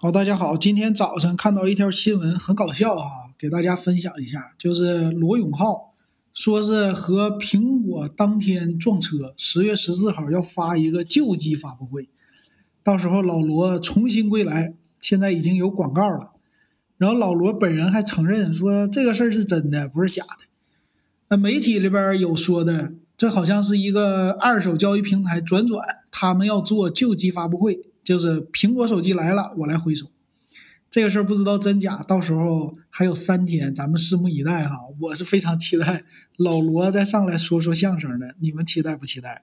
好，大家好，今天早上看到一条新闻，很搞笑哈，给大家分享一下，就是罗永浩说是和苹果当天撞车，十月十四号要发一个旧机发布会，到时候老罗重新归来，现在已经有广告了，然后老罗本人还承认说这个事儿是真的，不是假的。那媒体里边有说的，这好像是一个二手交易平台转转，他们要做旧机发布会。就是苹果手机来了，我来回收。这个事儿不知道真假，到时候还有三天，咱们拭目以待哈。我是非常期待老罗再上来说说相声的，你们期待不期待？